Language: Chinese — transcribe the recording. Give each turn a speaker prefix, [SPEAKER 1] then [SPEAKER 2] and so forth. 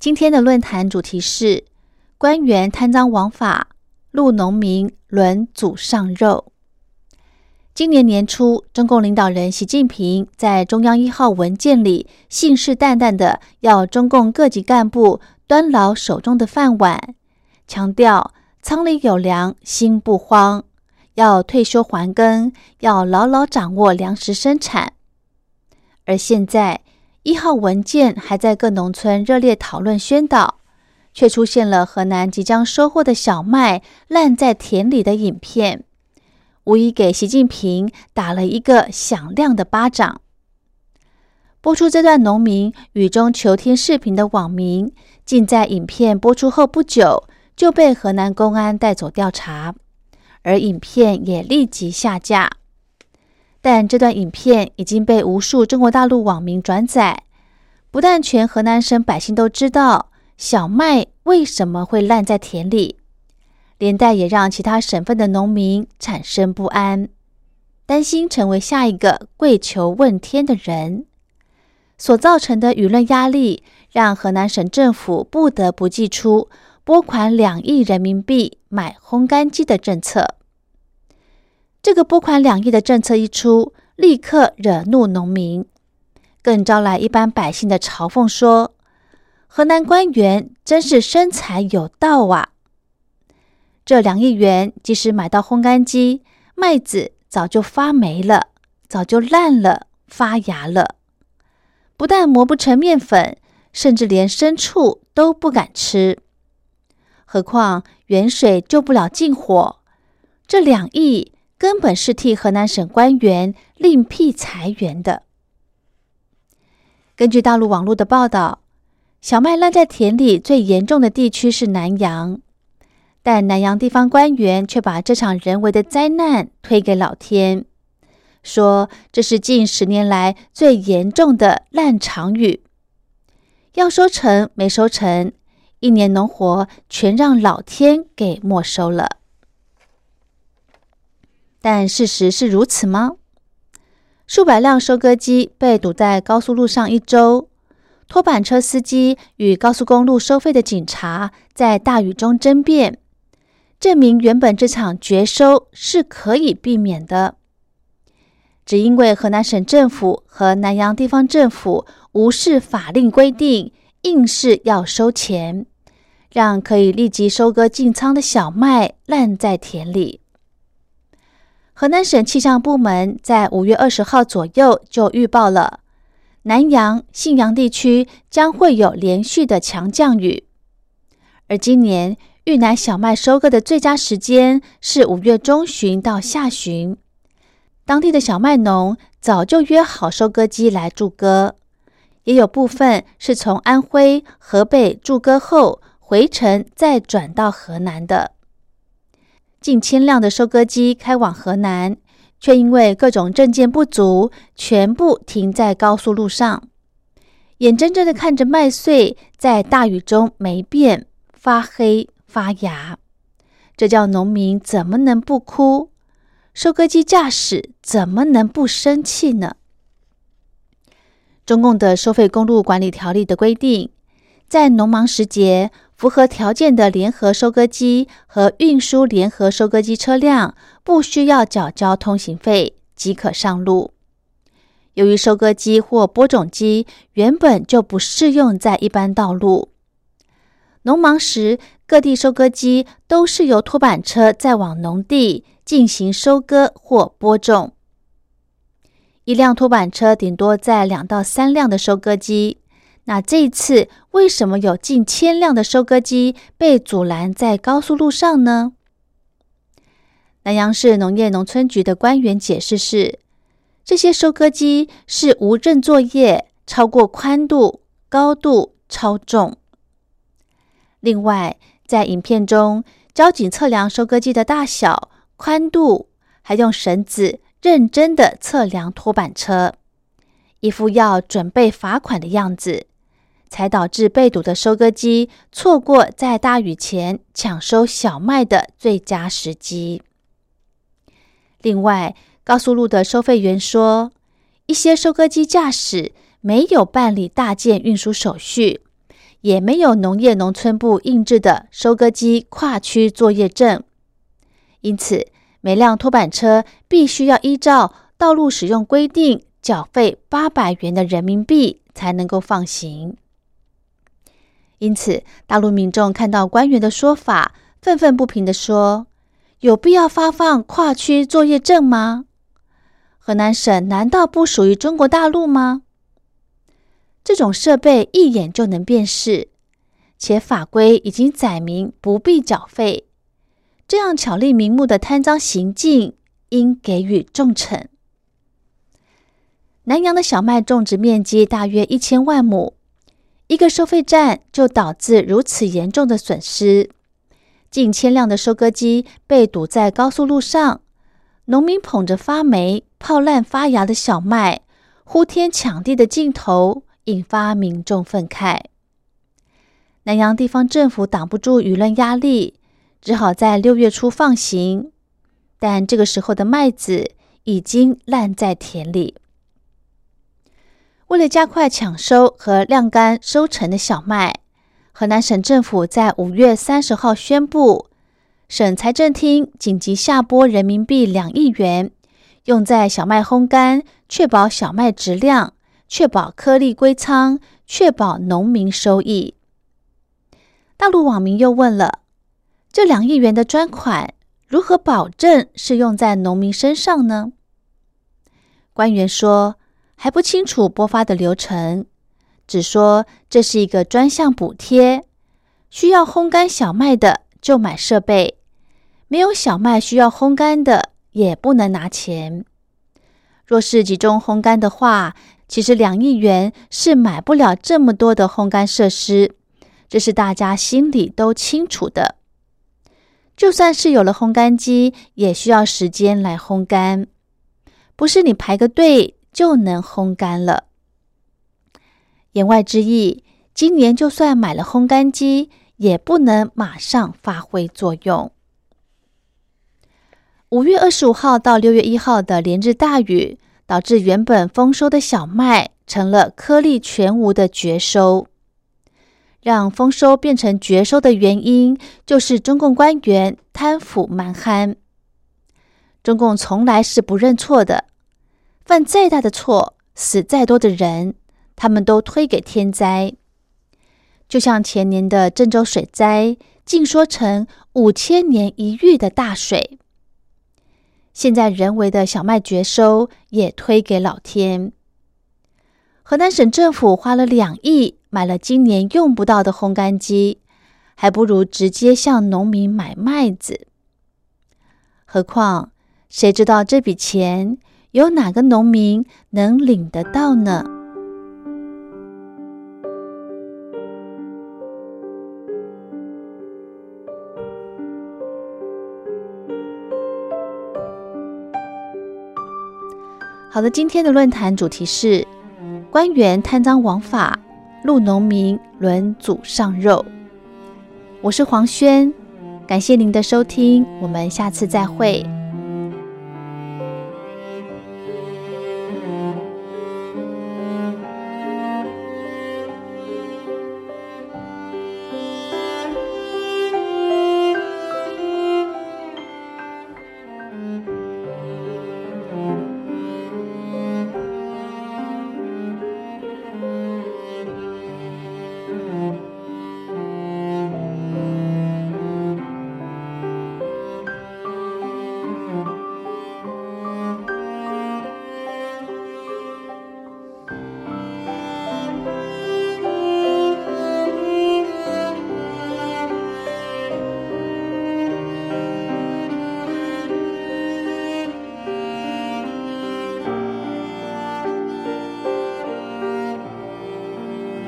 [SPEAKER 1] 今天的论坛主题是官员贪赃枉法，路农民轮祖上肉。今年年初，中共领导人习近平在中央一号文件里信誓旦旦的要中共各级干部端牢手中的饭碗，强调仓里有粮，心不慌，要退休还耕，要牢牢掌握粮食生产。而现在，一号文件还在各农村热烈讨论宣导，却出现了河南即将收获的小麦烂在田里的影片，无疑给习近平打了一个响亮的巴掌。播出这段农民雨中求天视频的网民，竟在影片播出后不久就被河南公安带走调查，而影片也立即下架。但这段影片已经被无数中国大陆网民转载，不但全河南省百姓都知道小麦为什么会烂在田里，连带也让其他省份的农民产生不安，担心成为下一个跪求问天的人。所造成的舆论压力，让河南省政府不得不祭出拨款两亿人民币买烘干机的政策。这个拨款两亿的政策一出，立刻惹怒农民，更招来一般百姓的嘲讽，说：“河南官员真是生财有道啊！”这两亿元即使买到烘干机，麦子早就发霉了，早就烂了，发芽了，不但磨不成面粉，甚至连牲畜都不敢吃。何况远水救不了近火，这两亿。根本是替河南省官员另辟财源的。根据大陆网络的报道，小麦烂在田里最严重的地区是南阳，但南阳地方官员却把这场人为的灾难推给老天，说这是近十年来最严重的烂场雨，要收成没收成，一年农活全让老天给没收了。但事实是如此吗？数百辆收割机被堵在高速路上一周，拖板车司机与高速公路收费的警察在大雨中争辩，证明原本这场绝收是可以避免的，只因为河南省政府和南阳地方政府无视法令规定，硬是要收钱，让可以立即收割进仓的小麦烂在田里。河南省气象部门在五月二十号左右就预报了，南阳、信阳地区将会有连续的强降雨。而今年豫南小麦收割的最佳时间是五月中旬到下旬，当地的小麦农早就约好收割机来驻割，也有部分是从安徽、河北驻割后回程再转到河南的。近千辆的收割机开往河南，却因为各种证件不足，全部停在高速路上。眼睁睁的看着麦穗在大雨中霉变、发黑、发芽，这叫农民怎么能不哭？收割机驾驶怎么能不生气呢？中共的收费公路管理条例的规定，在农忙时节。符合条件的联合收割机和运输联合收割机车辆不需要缴交通行费即可上路。由于收割机或播种机原本就不适用在一般道路，农忙时各地收割机都是由拖板车载往农地进行收割或播种。一辆拖板车顶多载两到三辆的收割机。那这一次为什么有近千辆的收割机被阻拦在高速路上呢？南阳市农业农村局的官员解释是，这些收割机是无证作业，超过宽度、高度超重。另外，在影片中，交警测量收割机的大小、宽度，还用绳子认真的测量拖板车，一副要准备罚款的样子，才导致被堵的收割机错过在大雨前抢收小麦的最佳时机。另外，高速路的收费员说，一些收割机驾驶没有办理大件运输手续。也没有农业农村部印制的收割机跨区作业证，因此每辆拖板车必须要依照道路使用规定缴费八百元的人民币才能够放行。因此，大陆民众看到官员的说法，愤愤不平地说：“有必要发放跨区作业证吗？河南省难道不属于中国大陆吗？”这种设备一眼就能辨识，且法规已经载明不必缴费，这样巧立名目的贪赃行径应给予重惩。南阳的小麦种植面积大约一千万亩，一个收费站就导致如此严重的损失，近千辆的收割机被堵在高速路上，农民捧着发霉、泡烂、发芽的小麦，呼天抢地的镜头。引发民众愤慨，南阳地方政府挡不住舆论压力，只好在六月初放行。但这个时候的麦子已经烂在田里。为了加快抢收和晾干收成的小麦，河南省政府在五月三十号宣布，省财政厅紧急下拨人民币两亿元，用在小麦烘干，确保小麦质量。确保颗粒归仓，确保农民收益。大陆网民又问了：这两亿元的专款如何保证是用在农民身上呢？官员说还不清楚拨发的流程，只说这是一个专项补贴，需要烘干小麦的就买设备，没有小麦需要烘干的也不能拿钱。若是集中烘干的话，其实两亿元是买不了这么多的烘干设施，这是大家心里都清楚的。就算是有了烘干机，也需要时间来烘干，不是你排个队就能烘干了。言外之意，今年就算买了烘干机，也不能马上发挥作用。五月二十五号到六月一号的连日大雨。导致原本丰收的小麦成了颗粒全无的绝收，让丰收变成绝收的原因就是中共官员贪腐蛮憨。中共从来是不认错的，犯再大的错，死再多的人，他们都推给天灾。就像前年的郑州水灾，竟说成五千年一遇的大水。现在人为的小麦绝收也推给老天。河南省政府花了两亿买了今年用不到的烘干机，还不如直接向农民买麦子。何况谁知道这笔钱有哪个农民能领得到呢？好的，今天的论坛主题是官员贪赃枉法，路农民轮祖上肉。我是黄轩，感谢您的收听，我们下次再会。